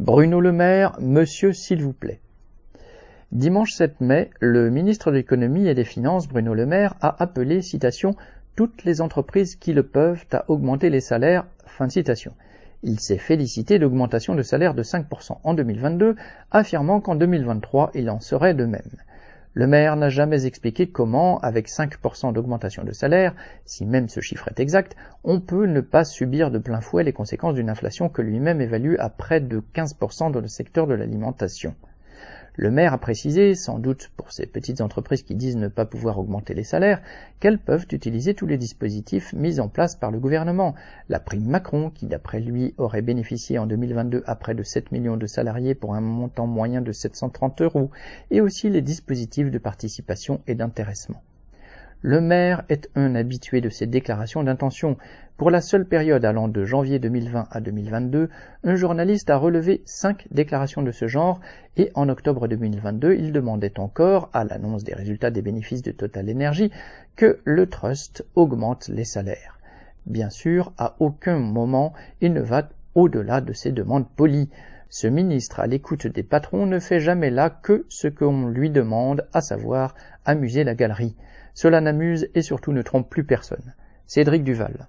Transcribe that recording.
Bruno Le Maire, monsieur s'il vous plaît. Dimanche 7 mai, le ministre de l'économie et des finances, Bruno Le Maire, a appelé, citation, toutes les entreprises qui le peuvent à augmenter les salaires, fin de citation. Il s'est félicité d'augmentation de salaire de 5% en 2022, affirmant qu'en 2023 il en serait de même. Le maire n'a jamais expliqué comment, avec 5% d'augmentation de salaire, si même ce chiffre est exact, on peut ne pas subir de plein fouet les conséquences d'une inflation que lui-même évalue à près de 15% dans le secteur de l'alimentation. Le maire a précisé, sans doute pour ces petites entreprises qui disent ne pas pouvoir augmenter les salaires, qu'elles peuvent utiliser tous les dispositifs mis en place par le gouvernement. La prime Macron, qui d'après lui aurait bénéficié en 2022 à près de 7 millions de salariés pour un montant moyen de 730 euros, et aussi les dispositifs de participation et d'intéressement. Le maire est un habitué de ces déclarations d'intention. Pour la seule période allant de janvier 2020 à 2022, un journaliste a relevé cinq déclarations de ce genre et en octobre 2022, il demandait encore, à l'annonce des résultats des bénéfices de Total Energy, que le trust augmente les salaires. Bien sûr, à aucun moment il ne va au-delà de ces demandes polies. Ce ministre à l'écoute des patrons ne fait jamais là que ce qu'on lui demande, à savoir amuser la galerie. Cela n'amuse et surtout ne trompe plus personne. Cédric Duval.